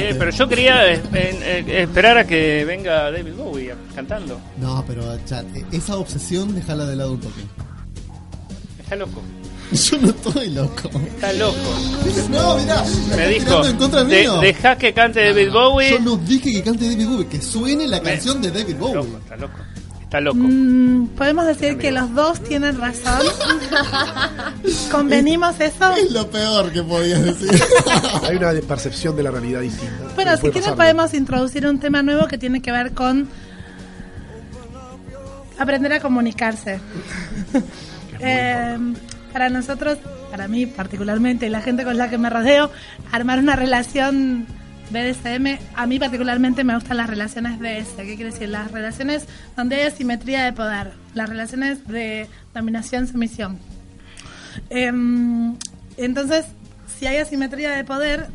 Eh, pero yo quería eh, eh, esperar a que venga David Bowie cantando. No, pero chat, esa obsesión déjala de lado un toque. Está loco. Yo no estoy loco. Está loco. No, mirá, Me dijo, tirando en contra de- mío. deja que cante David Bowie. Yo no dije que cante David Bowie, que suene la Me- canción de David Bowie. Loco, está loco. Está loco. Mm, Podemos decir que los dos tienen razón. ¿Convenimos eso? Es lo peor que podías decir. Hay una percepción de la realidad distinta. Bueno, Que si quieren podemos introducir un tema nuevo que tiene que ver con aprender a comunicarse. Eh, para nosotros, para mí particularmente y la gente con la que me rodeo, armar una relación BDSM, a mí particularmente me gustan las relaciones DS. ¿Qué quiere decir? Las relaciones donde hay asimetría de poder, las relaciones de dominación-sumisión. Em, entonces, si hay asimetría de poder,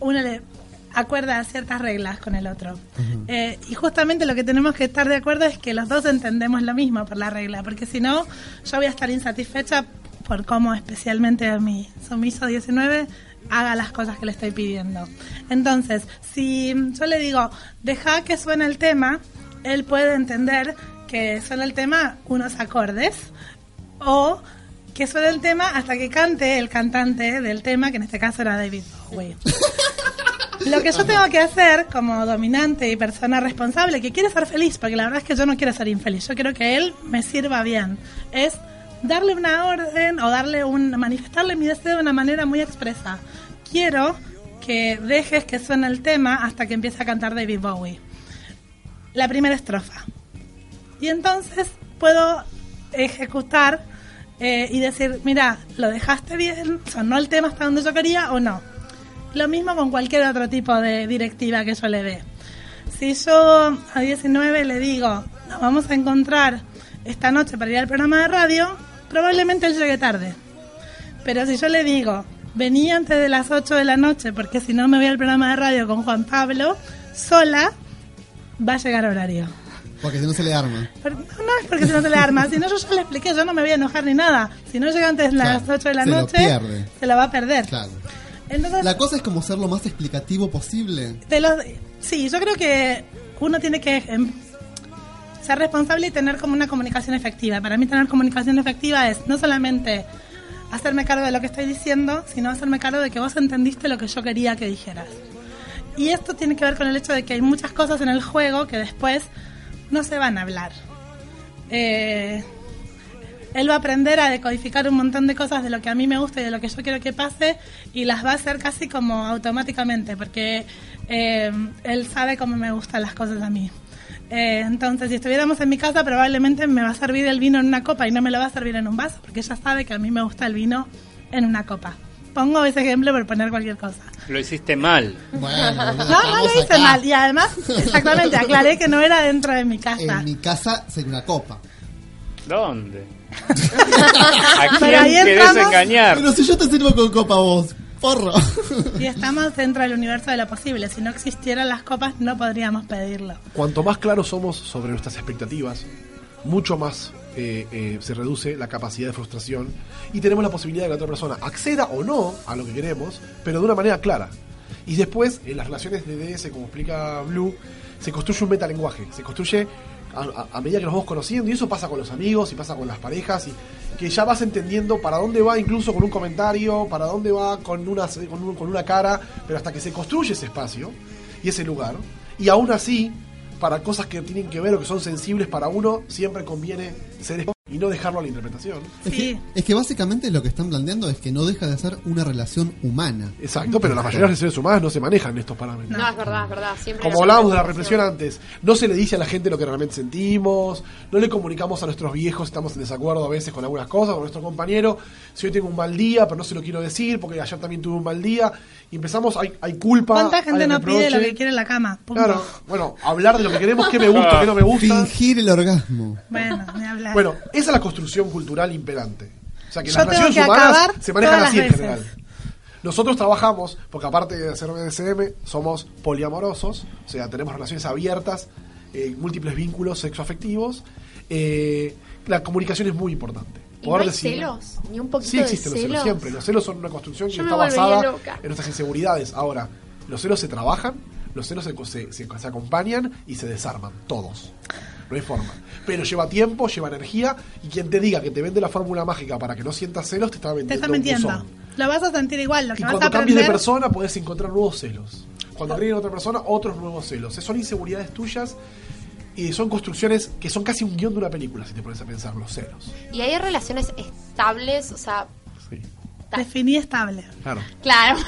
uno le acuerda ciertas reglas con el otro. Eh, y justamente lo que tenemos que estar de acuerdo es que los dos entendemos lo mismo por la regla, porque si no, yo voy a estar insatisfecha por cómo especialmente a mi sumiso 19 haga las cosas que le estoy pidiendo. Entonces, si yo le digo, deja que suene el tema, él puede entender que suena el tema unos acordes o que suene el tema hasta que cante el cantante del tema, que en este caso era David Bowie. Lo que yo tengo que hacer como dominante y persona responsable, que quiere ser feliz, porque la verdad es que yo no quiero ser infeliz, yo quiero que él me sirva bien, es darle una orden o darle un manifestarle mi deseo de una manera muy expresa. Quiero que dejes que suene el tema hasta que empiece a cantar David Bowie. La primera estrofa. Y entonces puedo ejecutar eh, y decir, mira, lo dejaste bien, sonó el tema hasta donde yo quería o no. Lo mismo con cualquier otro tipo de directiva que yo le dé. Si yo a 19 le digo, nos vamos a encontrar esta noche para ir al programa de radio, probablemente él llegue tarde. Pero si yo le digo, vení antes de las 8 de la noche, porque si no me voy al programa de radio con Juan Pablo, sola, va a llegar a horario. Porque si no se le arma. Pero no, no es porque si no se le arma, si no yo ya le expliqué, yo no me voy a enojar ni nada. Si no llega antes de las Claro, 8 de la se lo noche, pierde. se la va a perder. Claro. Entonces, La cosa es como ser lo más explicativo posible. de los, sí, yo creo que uno tiene que em, ser responsable y tener como una comunicación efectiva. Para mí tener comunicación efectiva es no solamente hacerme cargo de lo que estoy diciendo, sino hacerme cargo de que vos entendiste lo que yo quería que dijeras. Y esto tiene que ver con el hecho de que hay muchas cosas en el juego que después no se van a hablar. Eh, él va a aprender a decodificar un montón de cosas de lo que a mí me gusta y de lo que yo quiero que pase y las va a hacer casi como automáticamente porque eh, él sabe cómo me gustan las cosas a mí. Eh, entonces, si estuviéramos en mi casa, probablemente me va a servir el vino en una copa y no me lo va a servir en un vaso porque ella sabe que a mí me gusta el vino en una copa. Pongo ese ejemplo por poner cualquier cosa. Lo hiciste mal. Bueno, No, no lo hice mal. Y además, exactamente, aclaré que no era dentro de mi casa. En mi casa sería una copa. ¿Dónde? ¿A quién querés entramos- engañar? Pero si yo te sirvo con copa vos, porro. Y estamos dentro del universo de lo posible. Si no existieran las copas, no podríamos pedirlo. Cuanto más claros somos sobre nuestras expectativas, mucho más eh, eh, se reduce la capacidad de frustración y tenemos la posibilidad de que la otra persona acceda o no a lo que queremos, pero de una manera clara. Y después, en las relaciones de DS, como explica Blue, se construye un metalenguaje, se construye a, medida que nos vamos conociendo, y eso pasa con los amigos y pasa con las parejas, y que ya vas entendiendo para dónde va incluso con un comentario, para dónde va con una, con, un- con una cara, pero hasta que se construye ese espacio y ese lugar, y aún así, para cosas que tienen que ver o que son sensibles para uno, siempre conviene ser y no dejarlo a la interpretación. Es, Sí. que, es que básicamente lo que están planteando es que no deja de ser una relación humana. Exacto, pero la mayoría de las relaciones humanas no se manejan estos parámetros. No, es verdad, es verdad. Siempre Como hablábamos de la represión antes, no se le dice a la gente lo que realmente sentimos, no le comunicamos a nuestros viejos si estamos en desacuerdo a veces con algunas cosas, con nuestro compañero, si hoy tengo un mal día, pero no se lo quiero decir porque ayer también tuve un mal día, y empezamos, hay, hay culpa. ¿Cuánta gente no pide lo que quiere en la cama? Punto. Claro, bueno, hablar de lo que queremos, qué me gusta, qué no me gusta. Fingir el orgasmo. Bueno, ni hablar. Bueno, esa es la construcción cultural imperante. O sea, que Yo las relaciones que humanas se manejan así en general. Nosotros trabajamos, porque aparte de hacer BDSM, somos poliamorosos, o sea, tenemos relaciones abiertas, eh, múltiples vínculos sexoafectivos. Eh, la comunicación es muy importante. ¿Y no hay celos? ¿Ni un poquito Sí de existen los celos celos? siempre. Los celos son una construcción que Yo está basada loca. en nuestras inseguridades. Ahora, los celos se trabajan, los celos se, se- se- se acompañan y se desarman, todos. No hay forma. Pero lleva tiempo, lleva energía y quien te diga que te vende la fórmula mágica para que no sientas celos te está Te vendiendo está un mintiendo. buzón. Lo vas a sentir igual. Lo que Y vas a cuando cambies de persona puedes encontrar nuevos celos. Cuando agreguen a otra persona, otros nuevos celos. Son inseguridades tuyas y son construcciones que son casi un guion de una película, si te pones a pensar, los celos. ¿Y hay relaciones estables? O sea, Sí, Definí estable. claro. claro.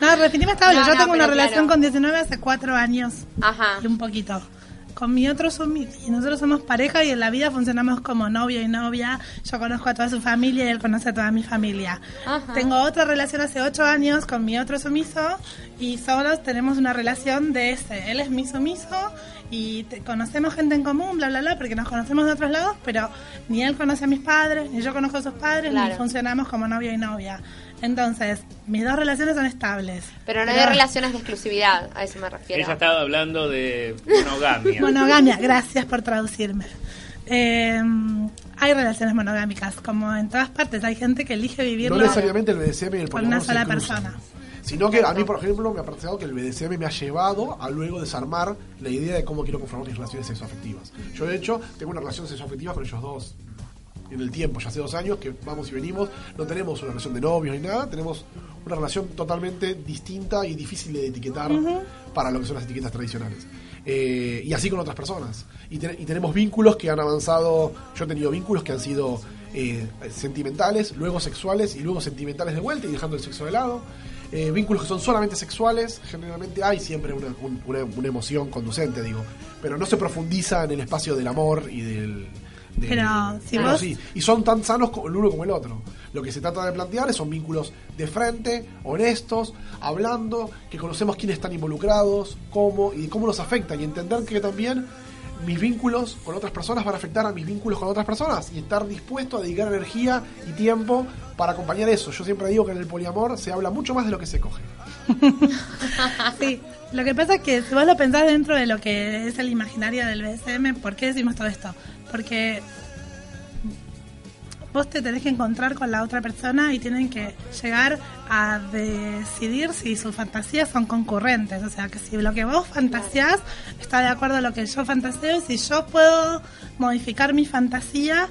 No, definime estable. No, Yo no, tengo una relación claro. con 19 hace cuatro años Ajá. y un poquito. Con mi otro sumi- y nosotros somos pareja y en la vida funcionamos como novio y novia. Yo conozco a toda su familia y él conoce a toda mi familia. Ajá. Tengo otra relación hace ocho años con mi otro sumiso y solos tenemos una relación de ese. Él es mi sumiso y te- conocemos gente en común, bla, bla, bla, porque nos conocemos de otros lados, pero ni él conoce a mis padres, ni yo conozco a sus padres, ni Claro. funcionamos como novio y novia. Entonces, mis dos relaciones son estables. Pero no hay relaciones de exclusividad, a eso me refiero. Ella estaba hablando de monogamia. Monogamia, gracias por traducirme. Eh, hay relaciones monogámicas, como en todas partes. Hay gente que elige No vivirlo. necesariamente el BDSM y el con poliamor una se sola cruzan. persona. Sino que a mí, por ejemplo, me ha parecido que el BDSM me ha llevado a luego desarmar la idea de cómo quiero conformar mis relaciones sexoafectivas. Yo, de hecho, tengo una relación sexoafectiva con ellos dos en el tiempo, ya hace dos años que vamos y venimos. No tenemos una relación de novios ni nada, tenemos una relación totalmente distinta y difícil de etiquetar para lo que son las etiquetas tradicionales. Eh, y así con otras personas. Y, te- y tenemos vínculos que han avanzado. Yo he tenido vínculos que han sido eh, sentimentales, luego sexuales y luego sentimentales de vuelta y dejando el sexo de lado. Eh, vínculos que son solamente sexuales, generalmente hay siempre una, un- una- una emoción conducente, digo, pero no se profundiza en el espacio del amor y del. Pero, si Bueno, vos- sí, y son tan sanos el uno como el otro. Lo que se trata de plantear son vínculos de frente, honestos, hablando, que conocemos quiénes están involucrados, cómo y cómo nos afectan y entender que también mis vínculos con otras personas van a afectar a mis vínculos con otras personas y estar dispuesto a dedicar energía y tiempo para acompañar eso. Yo siempre digo que en el poliamor se habla mucho más de lo que se coge. Sí, lo que pasa es que si vos lo pensás dentro de lo que es el imaginario del BSM, ¿por qué decimos todo esto? Porque vos te tenés que encontrar con la otra persona y tienen que llegar a decidir si sus fantasías son concurrentes. O sea, que si lo que vos fantaseás está de acuerdo a lo que yo fantaseo y si yo puedo modificar mi fantasía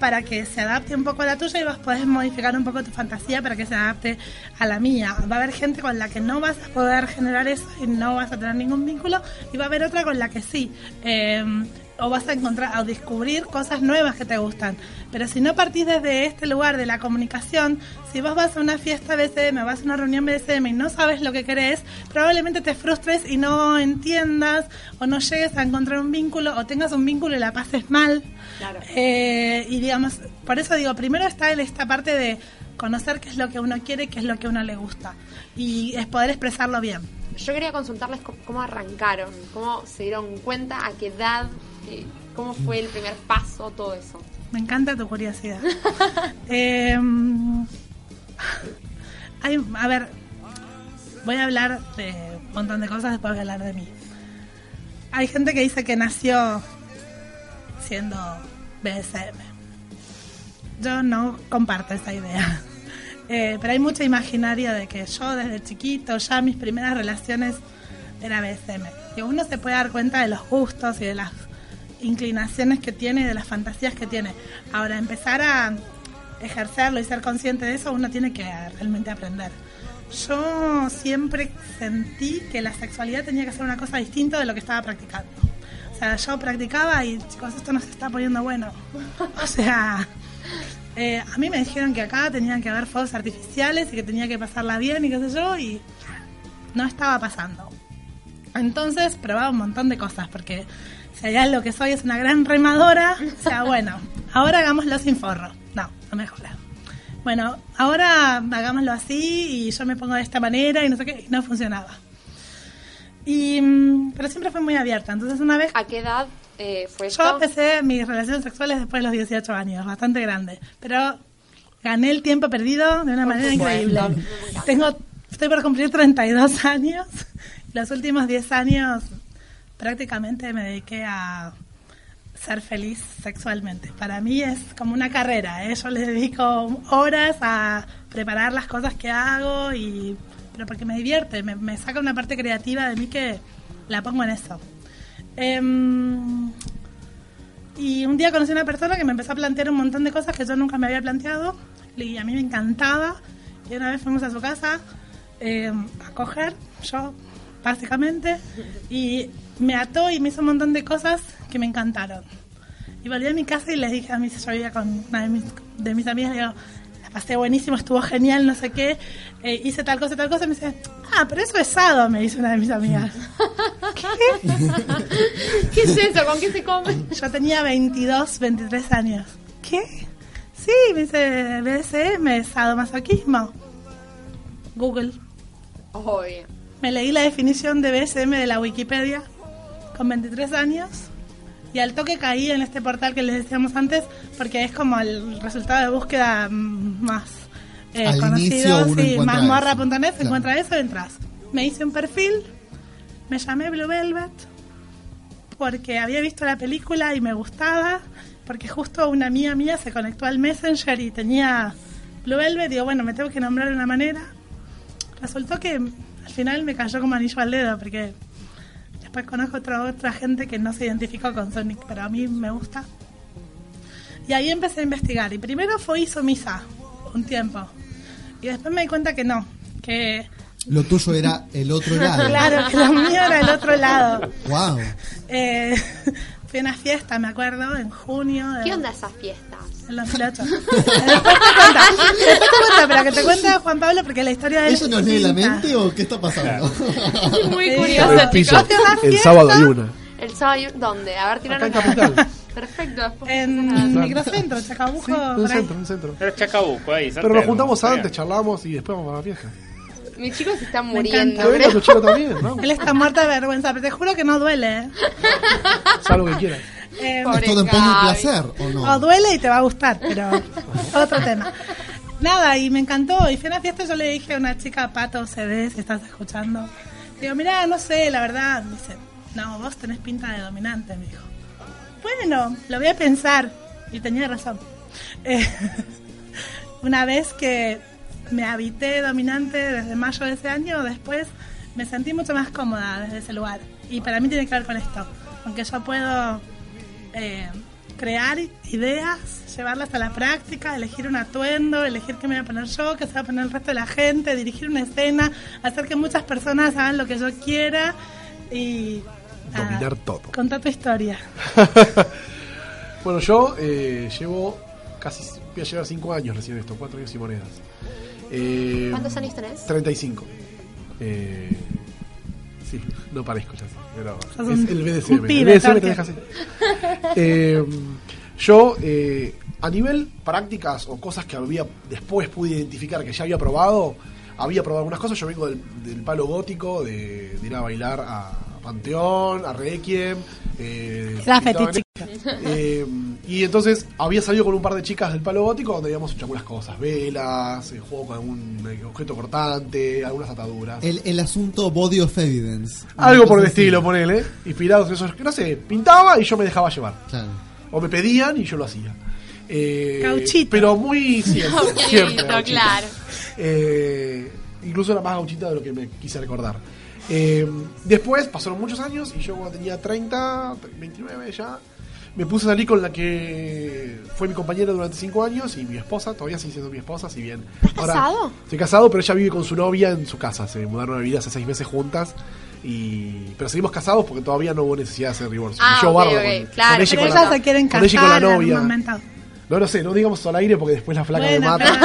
para que se adapte un poco a la tuya y vos podés modificar un poco tu fantasía para que se adapte a la mía. Va a haber gente con la que no vas a poder generar eso y no vas a tener ningún vínculo y va a haber otra con la que sí. Eh, o vas a encontrar o descubrir cosas nuevas que te gustan. Pero si no partís desde este lugar de la comunicación, si vos vas a una fiesta BCM o vas a una reunión BCM y no sabes lo que querés, probablemente te frustres y no entiendas o no llegues a encontrar un vínculo o tengas un vínculo y la pases mal. Claro. Eh, y digamos, por eso digo, primero está en esta parte de conocer qué es lo que uno quiere, qué es lo que a uno le gusta y es poder expresarlo bien. Yo quería consultarles cómo, arrancaron, cómo se dieron cuenta, a qué edad, cómo fue el primer paso, todo eso. Me encanta tu curiosidad. Eh, hay- a ver, voy a hablar de un montón de cosas, después voy a hablar de mí. Hay gente que dice que nació siendo BSM. Yo no comparto esa idea. Eh, pero hay mucha imaginaria de que yo desde chiquito, ya mis primeras relaciones era BSM. Y uno se puede dar cuenta de los gustos y de las inclinaciones que tiene de las fantasías que tiene. Ahora, empezar a ejercerlo y ser consciente de eso, uno tiene que realmente aprender. Yo siempre sentí que la sexualidad tenía que ser una cosa distinta de lo que estaba practicando. O sea, yo practicaba y, chicos, esto no se está poniendo bueno. O sea, eh, a mí me dijeron que acá tenían que haber fuegos artificiales y que tenía que pasarla bien y qué sé yo, y no estaba pasando. Entonces probaba un montón de cosas, porque si hay algo que soy es una gran remadora, o sea, bueno, ahora hagámoslo sin forro. No, no me jodas. Bueno, ahora hagámoslo así y yo me pongo de esta manera y no sé qué, y no funcionaba. Y, mm, pero siempre fue muy abierta, entonces una vez ¿A qué edad eh, fue yo esto? empecé mis relaciones sexuales después de los 18 años, bastante grande. Pero gané el tiempo perdido de una manera increíble. Tengo, estoy por cumplir 32 años. Los últimos 10 años prácticamente me dediqué a ser feliz sexualmente. Para mí es como una carrera. ¿eh? Yo le dedico horas a preparar las cosas que hago y pero porque me divierte, me, me saca una parte creativa de mí que la pongo en eso. Em, y un día conocí a una persona que me empezó a plantear un montón de cosas que yo nunca me había planteado y a mí me encantaba. Y una vez fuimos a su casa eh, a coger, yo básicamente, y me ató y me hizo un montón de cosas que me encantaron. Y volví a mi casa y les dije a mis, yo vivía con una de mis, de mis amigas, le digo, la pasé buenísimo, estuvo genial, no sé qué, eh, hice tal cosa, tal cosa, y me dice, ah, pero eso es sado, me dice una de mis amigas. ¿Qué es eso? ¿Con qué se come? Yo tenía 22, 23 años. ¿Qué? Sí, me dice BDSM, sadomasoquismo. Google. Obvio. Me leí la definición de BSM de la Wikipedia con 23 años y al toque caí en este portal que les decíamos antes porque es como el resultado de búsqueda más eh, Al conocido, sí, mazmorra.net, se encuentra eso y entras. Me hice un perfil, me llamé Blue Velvet porque había visto la película y me gustaba, porque justo una amiga mía se conectó al Messenger y tenía Blue Velvet, digo, bueno, me tengo que nombrar de una manera. Resultó que al final me cayó como anillo al dedo, porque después conozco otra, otra gente que no se identificó con Sonic, pero a mí me gusta. Y ahí empecé a investigar, y primero fue Isomisa, un tiempo. Y después me di cuenta que no, que Lo tuyo era el otro lado. claro, que lo mío era el otro lado. Wow. Eh, fui a una fiesta, me acuerdo, en junio. de- ¿Qué onda esas fiestas? En 2008. Eh, Después te cuenta, después te cuenta, pero que te cuente Juan Pablo porque la historia de ¿Eso es nos lee la mente o qué está pasando? Muy curioso, el piso. chicos. Fue una El sábado hay una. El sábado, y- ¿dónde? A ver, Acá tiraron en Capital. Perfecto. después En a- Microcentro, Chacabuco. Sí, en el centro, en el centro. Pero es Chacabuco ahí. Pero nos juntamos antes, charlamos y después vamos a la fiesta. Mis chicos se están Me muriendo. encanta. Bueno, tu chico también, ¿no? Él está muerto de vergüenza, pero te juro que no duele. lo que quieras. Eh, ¿Es todo en pos del Gaby. placer o no? o duele y te va a gustar, pero otro tema. Nada, y me encantó. Y fui a una fiesta y yo le dije a una chica, Pato CD, si estás escuchando. Digo, mirá, no sé, la verdad. Me dice, no, vos tenés pinta de dominante, me dijo. Bueno, lo voy a pensar. Y tenía razón. Eh, una vez que me habité dominante desde mayo de ese año, después me sentí mucho más cómoda desde ese lugar. Y para mí tiene que ver con esto. Aunque yo puedo eh, crear ideas, llevarlas a la práctica, elegir un atuendo, elegir qué me voy a poner yo, qué se va a poner el resto de la gente, dirigir una escena, hacer que muchas personas hagan lo que yo quiera y... Dominar todo. Contar tu historia. Bueno, yo eh, llevo casi, voy a llevar 5 años recién esto, 4 años y monedas. Eh, ¿Cuántos años tenés? 35. Eh, sí, no parezco ya pero es el BDSM. el BDSM te deja así. Eh, yo, eh, a nivel prácticas o cosas que había después pude identificar que ya había probado, había probado algunas cosas. Yo vengo del, del palo gótico, de, de ir a bailar a Panteón, a Requiem. Eh, Era. eh, y entonces había salido con un par de chicas del palo gótico donde habíamos hecho algunas cosas, velas, eh, juego con algún eh, objeto cortante, algunas ataduras. El, el asunto body of evidence. Algo por el estilo, ponele. Inspirados en esos, no sé, pintaba y yo me dejaba llevar. Claro. O me pedían y yo lo hacía. Eh, Gauchito. Pero muy siempre. Gauchito. claro. Eh, incluso era más gauchita de lo que me quise recordar. Eh, después pasaron muchos años y yo cuando tenía 30, 29 ya, me puse a salir con la que fue mi compañera durante cinco años y mi esposa, todavía sigue siendo mi esposa, si bien. ¿Estás casado? Estoy casado, pero ella vive con su novia en su casa. Se mudaron a vivir hace seis meses juntas. Y, pero seguimos casados porque todavía no hubo necesidad de hacer divorcio. Ah, Me llevo ok, bárbaro ok, con- claro. con ella y Pero con ellas la- se quieren con ella y con la casar novia. No lo sé, no digamos al aire porque después la flaca Bueno, me mata.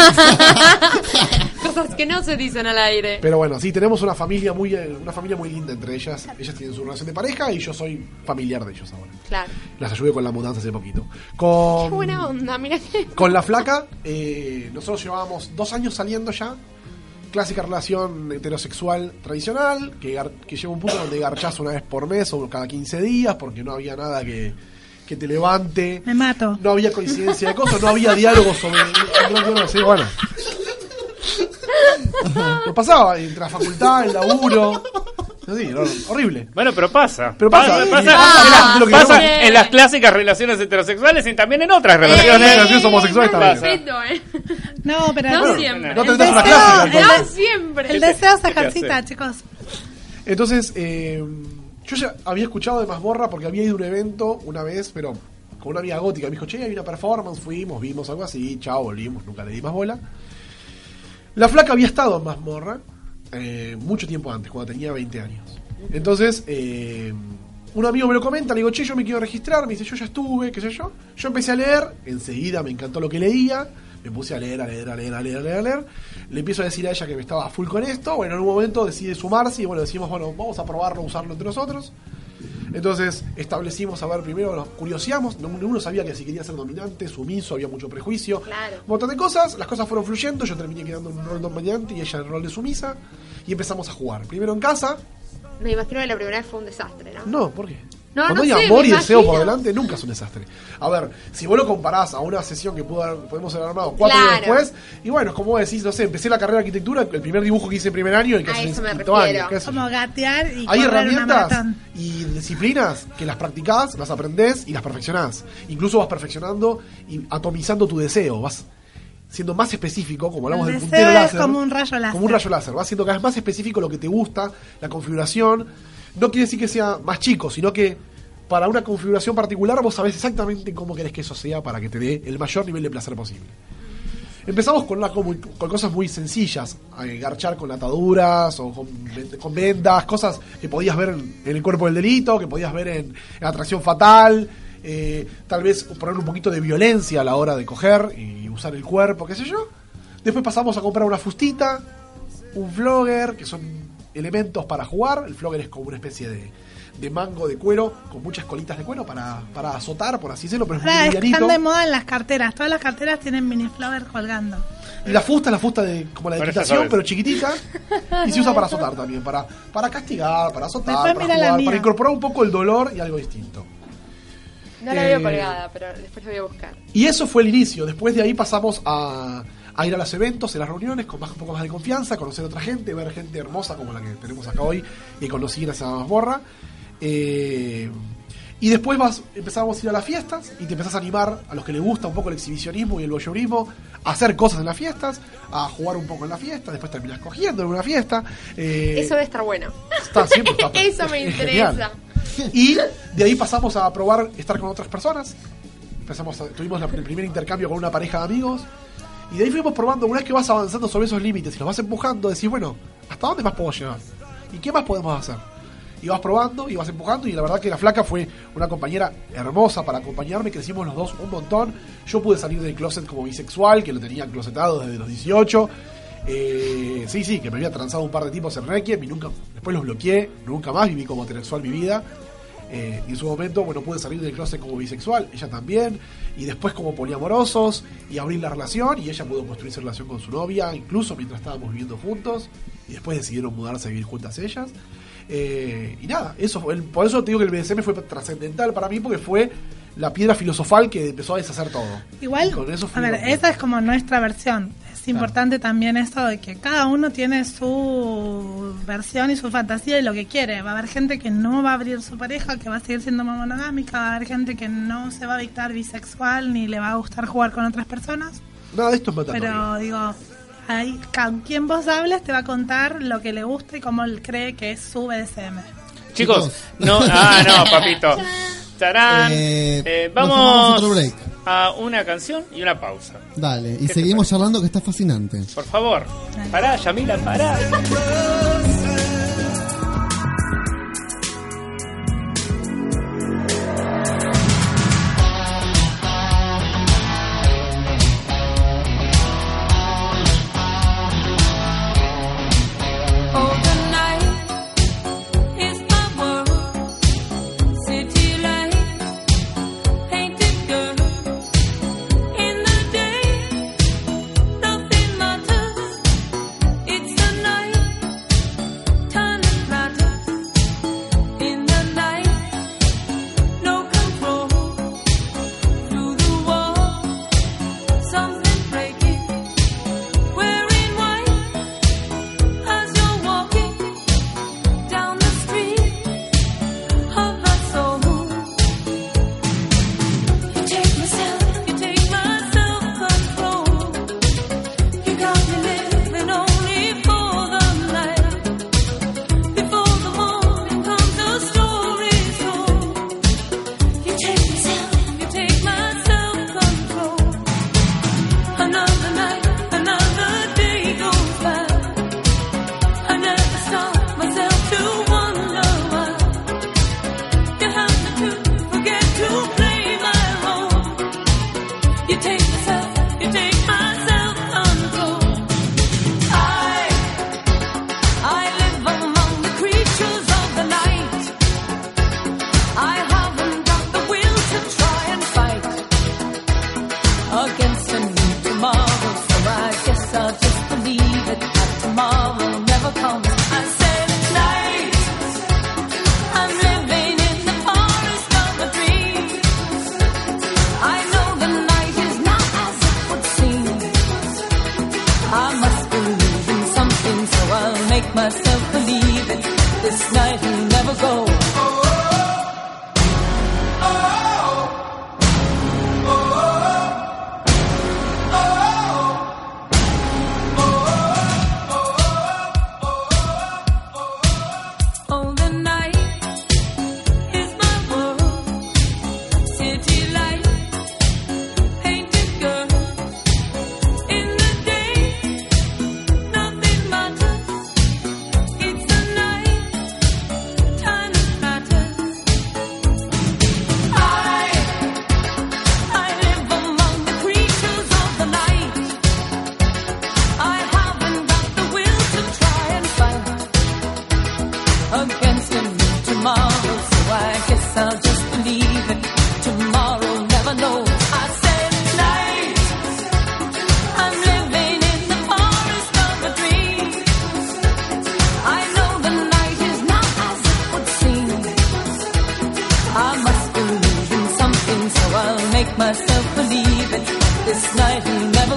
Cosas que no se dicen al aire. Pero bueno, sí, tenemos una familia muy eh, una familia muy linda entre ellas. Ellas tienen su relación de pareja y yo soy familiar de ellos ahora. Claro. Las ayudé con la mudanza hace poquito. Con, Qué buena onda, mira con la flaca, eh, nosotros llevábamos dos años saliendo ya. Clásica relación heterosexual tradicional, que, que llega un punto donde garchás una vez por mes o cada 15 días, porque no había nada que, que te levante. Me mato. No había coincidencia de cosas, no había diálogo sobre. no, no, sí, bueno. Lo pasaba entre la facultad, el laburo. Sí, horrible. Bueno, pero pasa. Pero pasa, pasa, ¿eh? pasa, Pasa, en las clásicas relaciones heterosexuales y también en otras Eh, relaciones. relaciones homosexuales no, también. eh. No, pero No siempre. No una clásica siempre. El deseo se ¿Qué ejercita, chicos. Entonces, eh, yo ya había escuchado de Mazmorra porque había ido a un evento una vez, pero con una amiga gótica. Me dijo, che, hay una performance, fuimos, vimos algo así, chao, volvimos, nunca le di más bola. La flaca había estado en Mazmorra eh, mucho tiempo antes, cuando tenía 20 años. Entonces, eh, un amigo me lo comenta, le digo, che, yo me quiero registrar, me dice, yo ya estuve, qué sé yo. Yo empecé a leer, enseguida me encantó lo que leía, me puse a leer, a leer, a leer, a leer, a leer, a leer. Le empiezo a decir a ella que me estaba full con esto, bueno, en un momento decide sumarse y bueno, decimos, bueno, vamos a probarlo, usarlo entre nosotros. Entonces establecimos, a ver, primero nos curioseamos, no- ninguno sabía que si quería ser dominante, sumiso, había mucho prejuicio, Claro. un montón de cosas, las cosas fueron fluyendo, yo terminé quedando en un rol dominante y ella en el rol de sumisa, y empezamos a jugar. Primero en casa, Me imagino que la primera vez fue un desastre, ¿no? no, ¿por qué? No, Cuando no hay sé, amor y deseo por delante, nunca es un desastre. A ver, si vos lo comparás a una sesión que pudo haber- podemos haber armado cuatro Claro. años después, y bueno, es como vos decís, no sé, empecé la carrera de arquitectura, el primer dibujo que hice en primer año, el que A hace eso en me quinto refiero. año. qué sé yo. Como gatear y Hay una herramientas y disciplinas que las practicás, las aprendés y las perfeccionás. Incluso vas perfeccionando y atomizando tu deseo, vas siendo más específico, como hablamos El del deseo puntero es láser. como un rayo láser. Como un rayo láser, vas siendo cada vez más específico lo que te gusta, la configuración. No quiere decir que sea más chico, sino que para una configuración particular vos sabés exactamente cómo querés que eso sea para que te dé el mayor nivel de placer posible. Empezamos con, una, con, cosas muy sencillas, eh, garchar con ataduras o con, ven- con vendas, cosas que podías ver en, el cuerpo del delito, que podías ver en, atracción fatal, eh, tal vez poner un poquito de violencia a la hora de coger y usar el cuerpo, qué sé yo. Después pasamos a comprar una fustita, un flogger, que son elementos para jugar. El flogger es como una especie de, de mango de cuero con muchas colitas de cuero para, para azotar, por así decirlo, pero es Ahora muy están de moda en las carteras. Todas las carteras tienen mini flower colgando. Y la fusta es la fusta de como la de equitación, pero chiquitita. Y se usa para azotar también, para, para castigar, para azotar, para jugar, para incorporar un poco el dolor y algo distinto. No la veo Eh, colgada, pero después la voy a buscar. Y eso fue el inicio. Después de ahí pasamos a, a ir a los eventos, a las reuniones, con más, un poco más de confianza, conocer a otra gente, ver gente hermosa como la que tenemos acá hoy y conocí gracias a Mazmorra. Eh, y después vas, empezamos a ir a las fiestas y te empezás a animar a los que les gusta un poco el exhibicionismo y el voyeurismo, a hacer cosas en las fiestas, a jugar un poco en la fiesta, después terminas cogiendo en una fiesta. eh, Eso debe estar bueno. está siempre está- Eso me es interesa. Y de ahí pasamos a probar estar con otras personas. Empezamos a- tuvimos la- el primer intercambio con una pareja de amigos. Y de ahí fuimos probando, una vez que vas avanzando sobre esos límites y los vas empujando, decís, bueno, ¿hasta dónde más puedo llegar? ¿Y qué más podemos hacer? Y vas probando y vas empujando y la verdad que la flaca fue una compañera hermosa para acompañarme, crecimos los dos un montón. Yo pude salir del closet como bisexual, que lo tenía closetado desde los 18. Eh, sí, sí, que me había transado un par de tipos en Requiem y nunca, después los bloqueé, nunca más viví como heterosexual mi vida. Eh, y en su momento, bueno, pude salir del closet como bisexual, ella también, y después como poliamorosos, y abrir la relación, y ella pudo construir su relación con su novia, incluso mientras estábamos viviendo juntos, y después decidieron mudarse a vivir juntas ellas. Eh, y nada, eso fue por eso te digo que el BDSM fue trascendental para mí, porque fue la piedra filosofal que empezó a deshacer todo. Igual, con eso a ver, esa es como nuestra versión. Es importante también esto de que cada uno tiene su versión y su fantasía y lo que quiere. Va a haber gente que no va a abrir su pareja, que va a seguir siendo monogámica, va a haber gente que no se va a dictar bisexual ni le va a gustar jugar con otras personas. Nada esto es matatorio. Pero digo, ahí, con quien vos hables te va a contar lo que le gusta y cómo él cree que es su BDSM. Chicos, no, ah, no, papito. Tarán, eh, eh, vamos, vamos a otro break a una canción y una pausa. Dale, y seguimos charlando que está fascinante. Por favor, pará, Yamila, pará. about you.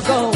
go.